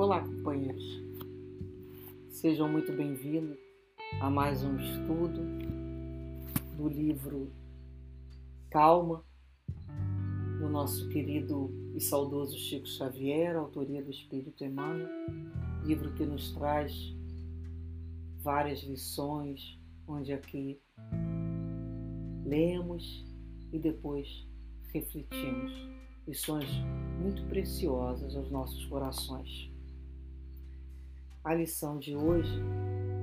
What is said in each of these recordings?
Olá, companheiros. Sejam muito bem-vindos a mais um estudo do livro Calma, do nosso querido e saudoso Chico Xavier, autoria do Espírito Emmanuel, livro que nos traz várias lições, onde aqui lemos e depois refletimos. Lições muito preciosas aos nossos corações. A lição de hoje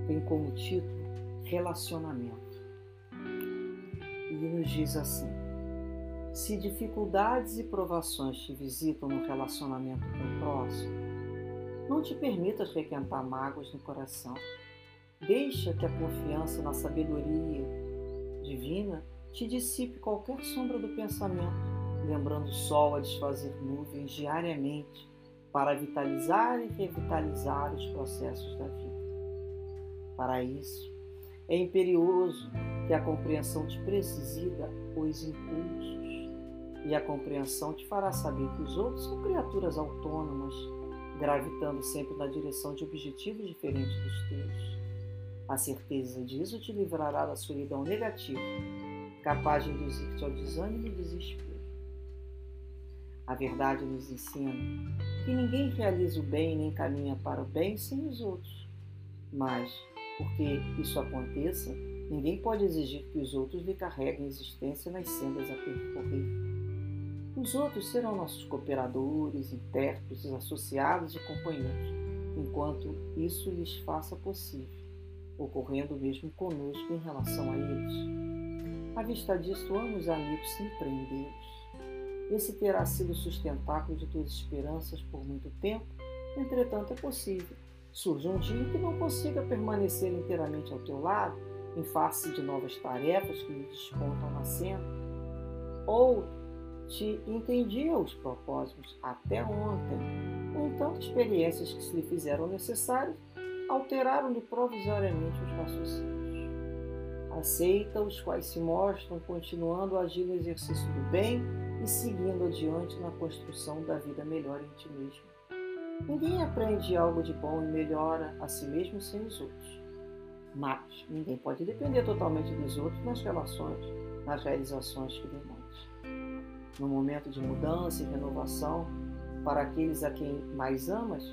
tem como título Relacionamento. E nos diz assim: Se dificuldades e provações te visitam no relacionamento com o próximo, não te permitas requentar mágoas no coração. Deixa que a confiança na sabedoria divina te dissipe qualquer sombra do pensamento, lembrando o sol a desfazer nuvens diariamente para vitalizar e revitalizar os processos da vida. Para isso, é imperioso que a compreensão te presida os impulsos, e a compreensão te fará saber que os outros são criaturas autônomas, gravitando sempre na direção de objetivos diferentes dos teus. A certeza disso te livrará da solidão negativa, capaz de induzir-te ao desânimo e desespero. A verdade nos ensina que ninguém realiza o bem nem caminha para o bem sem os outros. Mas, porque isso aconteça, ninguém pode exigir que os outros lhe carreguem a existência nas sendas a percorrer. Os outros serão nossos cooperadores, intérpretes, associados e companheiros, enquanto isso lhes faça possível, ocorrendo mesmo conosco em relação a eles. À vista disto, amo os amigos sem prendê-los esse terá sido o sustentáculo de tuas esperanças por muito tempo, entretanto é possível. Surge um dia que não consiga permanecer inteiramente ao teu lado, em face de novas tarefas que lhe despontam na cena. Ou te entendia os propósitos até ontem, ou então experiências que se lhe fizeram necessárias alteraram-lhe provisoriamente os raciocínios. Aceita os quais se mostram continuando a agir no exercício do bem e seguindo adiante na construção da vida melhor em ti mesmo. Ninguém aprende algo de bom e melhora a si mesmo sem os outros. Mas ninguém pode depender totalmente dos outros nas relações, nas realizações que demande. No momento de mudança e renovação, para aqueles a quem mais amas,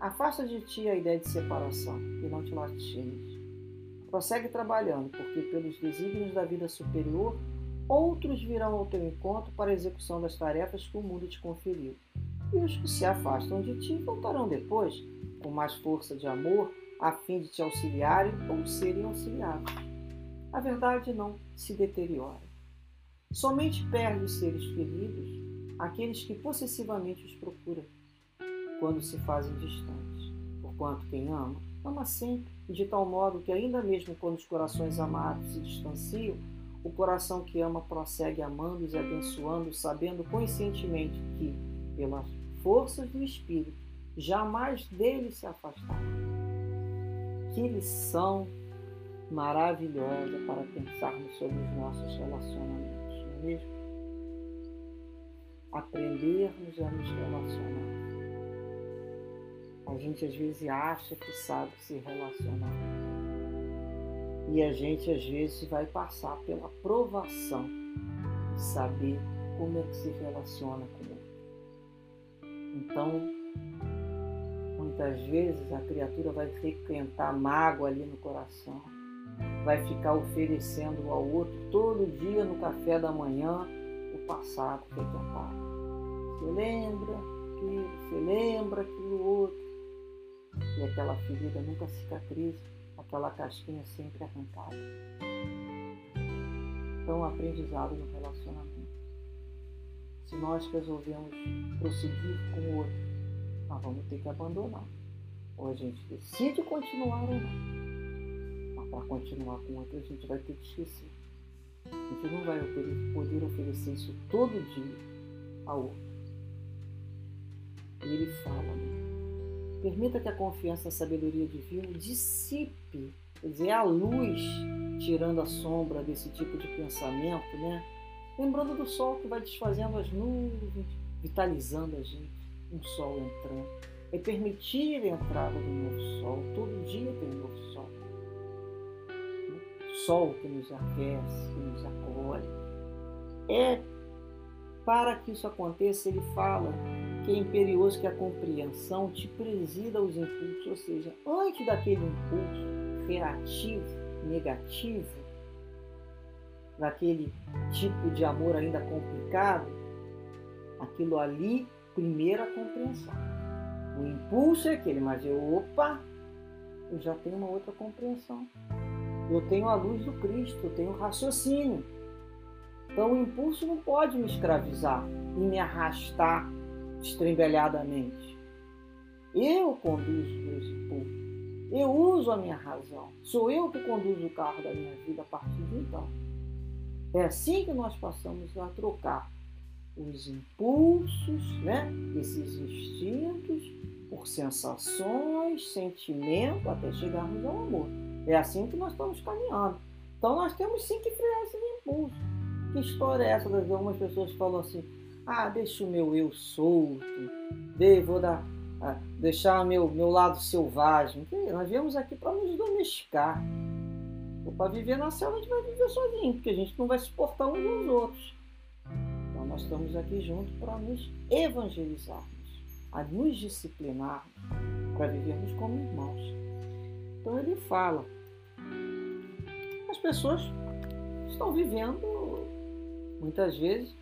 afasta de ti a ideia de separação e não te lastimes. Prossegue trabalhando, porque pelos desígnios da vida superior Outros virão ao teu encontro para a execução das tarefas que o mundo te conferiu. E os que se afastam de ti voltarão depois, com mais força de amor, a fim de te auxiliarem ou serem auxiliados. A verdade não se deteriora. Somente perde os seres queridos aqueles que possessivamente os procuram, quando se fazem distantes. Porquanto quem ama, ama sempre, e de tal modo que, ainda mesmo quando os corações amados se distanciam, o coração que ama prossegue amando e abençoando, sabendo conscientemente que, pelas forças do Espírito, jamais dele se afastará. Que lição maravilhosa para pensarmos sobre os nossos relacionamentos, não é mesmo? Aprendermos a nos relacionar. A gente às vezes acha que sabe se relacionar e a gente às vezes vai passar pela provação de saber como é que se relaciona com ele. Então, muitas vezes a criatura vai frequentar mágoa ali no coração, vai ficar oferecendo ao outro todo dia no café da manhã o passado frequentado. Você lembra aquilo, você lembra aquilo outro. E aquela ferida nunca cicatriza aquela casquinha sempre arrancada. Então, aprendizado no relacionamento. Se nós resolvemos prosseguir com o outro, nós vamos ter que abandonar. Ou a gente decide continuar ou não. Mas para continuar com o outro, a gente vai ter que esquecer. A gente não vai poder oferecer isso todo dia ao outro. E ele fala, né? Permita que a confiança na sabedoria divina dissipe, quer dizer, a luz tirando a sombra desse tipo de pensamento, né? Lembrando do sol que vai desfazendo as nuvens, vitalizando a gente, um sol entrando. é permitir a entrada do novo sol. Todo dia tem um novo sol. Sol que nos aquece, que nos acolhe. É para que isso aconteça, ele fala que é imperioso que a compreensão te presida aos impulsos, ou seja, antes daquele impulso reativo, negativo, daquele tipo de amor ainda complicado, aquilo ali, primeira compreensão. O impulso é aquele, mas eu, opa, eu já tenho uma outra compreensão. Eu tenho a luz do Cristo, eu tenho raciocínio. Então o impulso não pode me escravizar e me arrastar estrembelhadamente. Eu conduzo meus impulsos. Eu uso a minha razão. Sou eu que conduzo o carro da minha vida a partir de então. É assim que nós passamos a trocar os impulsos, né? esses instintos, por sensações, sentimento, até chegarmos ao amor. É assim que nós estamos caminhando. Então nós temos sim que frear esses impulsos. Que história é essa? Algumas pessoas falam assim, ah, deixa o meu eu solto, vou dar, ah, deixar meu, meu lado selvagem. Nós viemos aqui para nos domesticar. Para viver na selva, a gente vai viver sozinho, porque a gente não vai suportar uns aos outros. Então, nós estamos aqui juntos para nos evangelizarmos, a nos disciplinar, para vivermos como irmãos. Então, ele fala: as pessoas estão vivendo, muitas vezes,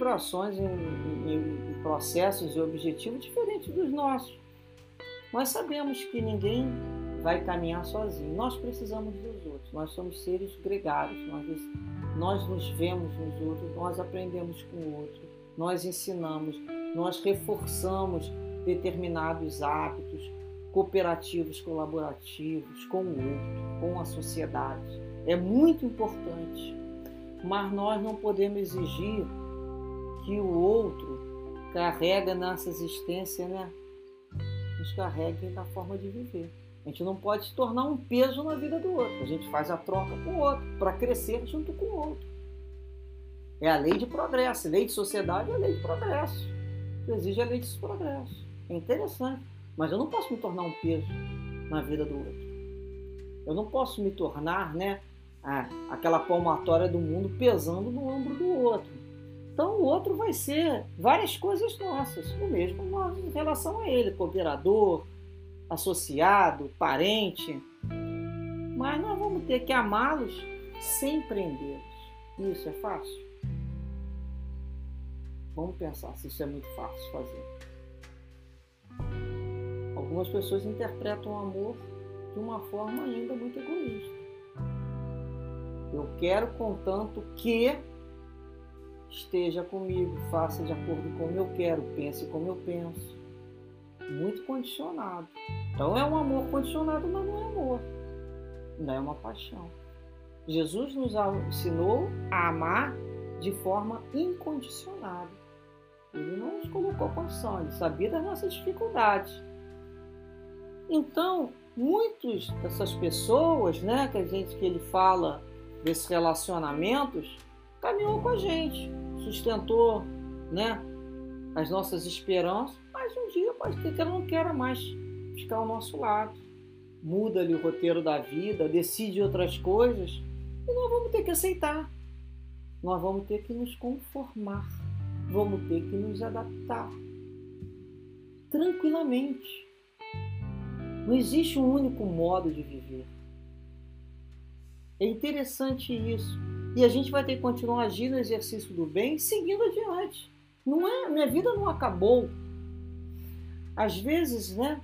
vibrações em, em, em processos e objetivos diferentes dos nossos. Nós sabemos que ninguém vai caminhar sozinho. Nós precisamos dos outros. Nós somos seres gregários. Nós, nós nos vemos nos outros, nós aprendemos com o outro, nós ensinamos, nós reforçamos determinados hábitos cooperativos, colaborativos com o outro, com a sociedade. É muito importante, mas nós não podemos exigir que o outro carrega nessa existência, né? Nos carregue na forma de viver. A gente não pode se tornar um peso na vida do outro. A gente faz a troca com o outro para crescer junto com o outro. É a lei de progresso. Lei de sociedade é a lei de progresso. Exige a lei de progresso. É interessante. Mas eu não posso me tornar um peso na vida do outro. Eu não posso me tornar, né, aquela palmatória do mundo pesando no ombro do outro. Então o outro vai ser várias coisas nossas, o mesmo em relação a ele, cooperador, associado, parente. Mas nós vamos ter que amá-los sem prendê-los. Isso é fácil? Vamos pensar se isso é muito fácil fazer. Algumas pessoas interpretam o amor de uma forma ainda muito egoísta. Eu quero, contanto que esteja comigo, faça de acordo com como eu quero, pense como eu penso. Muito condicionado. Então é um amor condicionado, mas não é amor. Não é uma paixão. Jesus nos ensinou a amar de forma incondicionada. Ele não nos colocou condição, ele sabia das nossas dificuldades. Então, muitas dessas pessoas, né, que a gente que ele fala desses relacionamentos, caminhou com a gente, sustentou né, as nossas esperanças, mas um dia pode ter que ela não queira mais ficar ao nosso lado. Muda ali o roteiro da vida, decide outras coisas, e nós vamos ter que aceitar. Nós vamos ter que nos conformar, vamos ter que nos adaptar tranquilamente. Não existe um único modo de viver. É interessante isso. E a gente vai ter que continuar agindo no exercício do bem, seguindo adiante. Não é, minha vida não acabou. Às vezes, né,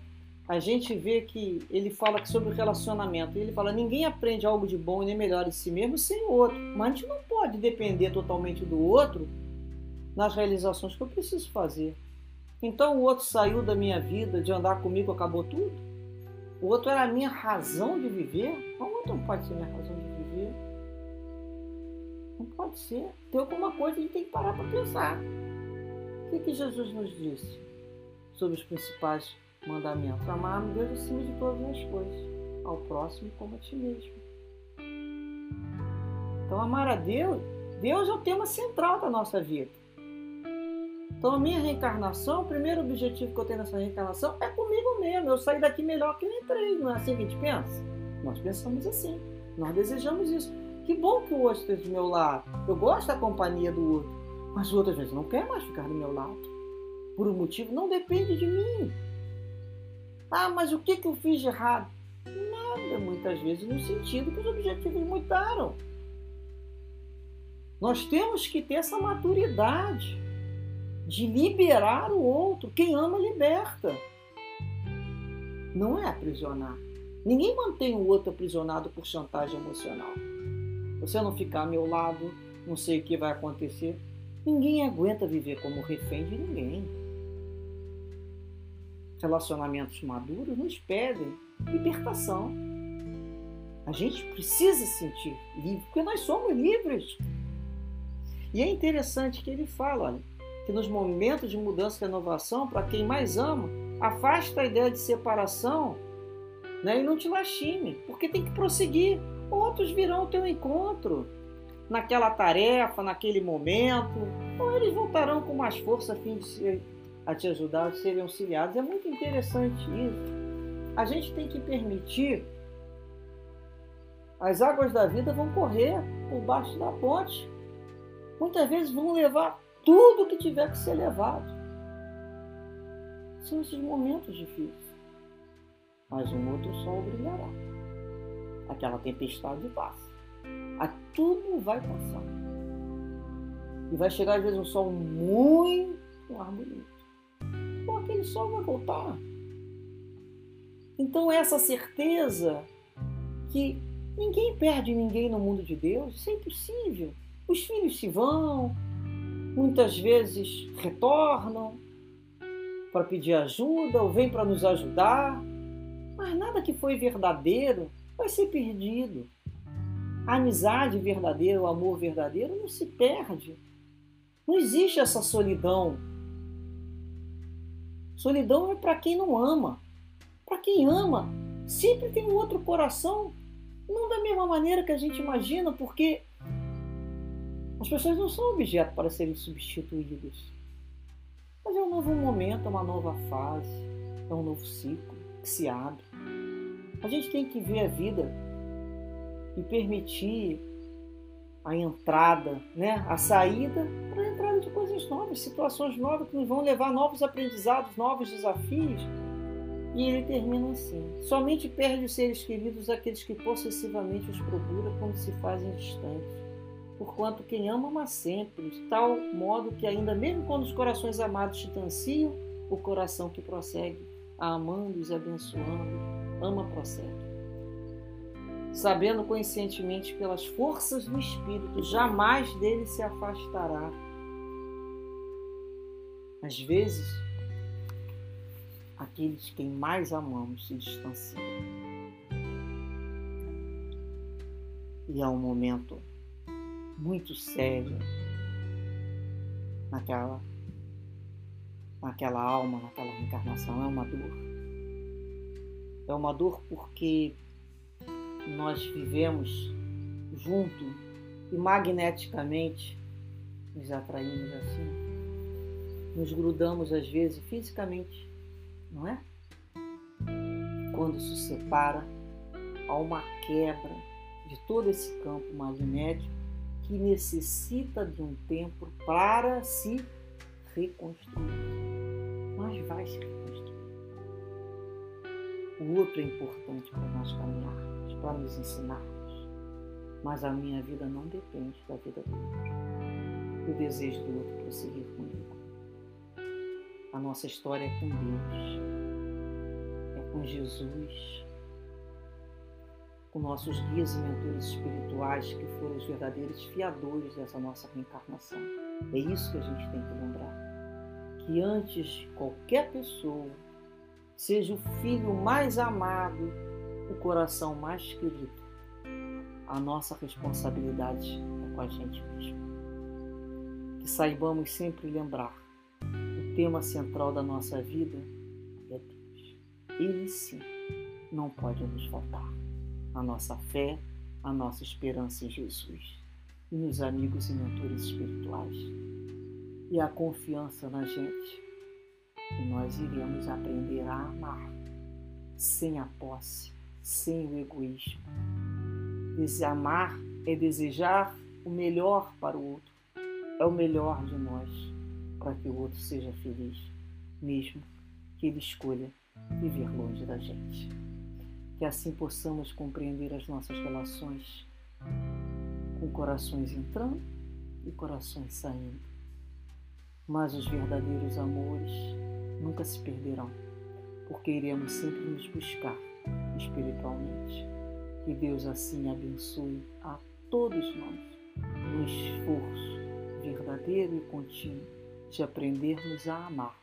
a gente vê que ele fala sobre o relacionamento. Ele fala: ninguém aprende algo de bom e nem melhor em si mesmo sem o outro. Mas a gente não pode depender totalmente do outro nas realizações que eu preciso fazer. Então o outro saiu da minha vida, de andar comigo, acabou tudo? O outro era a minha razão de viver? O outro não pode ser minha razão de viver. Não pode ser. Tem alguma coisa que a gente tem que parar para pensar. O que, que Jesus nos disse sobre os principais mandamentos? Amar a Deus acima de todas as coisas, ao próximo como a ti mesmo. Então, amar a Deus, Deus é o tema central da nossa vida. Então, a minha reencarnação, o primeiro objetivo que eu tenho nessa reencarnação é comigo mesmo. Eu sair daqui melhor que eu entrei. Não é assim que a gente pensa? Nós pensamos assim. Nós desejamos isso. Que bom que o outro esteja do meu lado. Eu gosto da companhia do outro. Mas o outro, às vezes, não quer mais ficar do meu lado. Por um motivo não depende de mim. Ah, mas o que, que eu fiz de errado? Nada, muitas vezes, no sentido que os objetivos mudaram. Nós temos que ter essa maturidade de liberar o outro. Quem ama, liberta. Não é aprisionar. Ninguém mantém o outro aprisionado por chantagem emocional. Você não ficar ao meu lado, não sei o que vai acontecer. Ninguém aguenta viver como refém de ninguém. Relacionamentos maduros nos pedem libertação. A gente precisa se sentir livre, porque nós somos livres. E é interessante que ele fala, olha, que nos momentos de mudança e renovação, para quem mais ama, afasta a ideia de separação né, e não te lastime, porque tem que prosseguir. Outros virão ao teu encontro naquela tarefa, naquele momento, ou eles voltarão com mais força a fim de ser, a te ajudar, de serem auxiliados. É muito interessante isso. A gente tem que permitir as águas da vida vão correr por baixo da ponte. Muitas vezes vão levar tudo que tiver que ser levado. São esses momentos difíceis. Mas um outro sol brilhará. Aquela tempestade passa. A tudo vai passar. E vai chegar às vezes um sol muito mais bonito. Ou aquele sol vai voltar. Então essa certeza que ninguém perde ninguém no mundo de Deus, isso é impossível. Os filhos se vão, muitas vezes retornam para pedir ajuda ou vêm para nos ajudar, mas nada que foi verdadeiro vai ser perdido. A amizade verdadeira, o amor verdadeiro não se perde. Não existe essa solidão. Solidão é para quem não ama. Para quem ama, sempre tem um outro coração, não da mesma maneira que a gente imagina, porque as pessoas não são objeto para serem substituídas. Mas é um novo momento, é uma nova fase, é um novo ciclo que se abre. A gente tem que ver a vida e permitir a entrada, né? a saída para a entrada de coisas novas, situações novas que nos vão levar a novos aprendizados, novos desafios. E ele termina assim: somente perde os seres queridos aqueles que possessivamente os procura quando se fazem distantes porquanto quem ama, ama sempre, de tal modo que ainda mesmo quando os corações amados distanciam, o coração que prossegue, amando-os abençoando, ama prossegue. Sabendo conscientemente pelas forças do Espírito, jamais dele se afastará. Às vezes, aqueles quem mais amamos se distanciam. E há um momento muito séria naquela, naquela alma, naquela reencarnação. É uma dor. É uma dor porque nós vivemos junto e magneticamente nos atraímos assim. Nos grudamos às vezes fisicamente, não é? Quando se separa, há uma quebra de todo esse campo magnético que necessita de um tempo para se reconstruir. Mas vai se reconstruir. O outro é importante para nós caminharmos, para nos ensinarmos. Mas a minha vida não depende da vida do outro. O desejo do outro prosseguir comigo. A nossa história é com Deus, é com Jesus com nossos guias e mentores espirituais que foram os verdadeiros fiadores dessa nossa reencarnação. É isso que a gente tem que lembrar. Que antes de qualquer pessoa, seja o filho mais amado, o coração mais querido, a nossa responsabilidade é com a gente mesmo. Que saibamos sempre lembrar: o tema central da nossa vida é Deus. Ele sim não pode nos faltar a nossa fé, a nossa esperança em Jesus e nos amigos e mentores espirituais. e a confiança na gente. Nós iremos aprender a amar sem a posse, sem o egoísmo. Amar é desejar o melhor para o outro, é o melhor de nós para que o outro seja feliz, mesmo que ele escolha viver longe da gente. Que assim possamos compreender as nossas relações com corações entrando e corações saindo. Mas os verdadeiros amores nunca se perderão, porque iremos sempre nos buscar espiritualmente. Que Deus assim abençoe a todos nós no esforço verdadeiro e contínuo de aprendermos a amar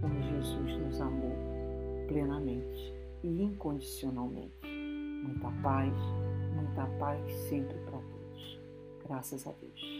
como Jesus nos amou plenamente e incondicionalmente. Muita paz, muita paz sempre para todos. Graças a Deus.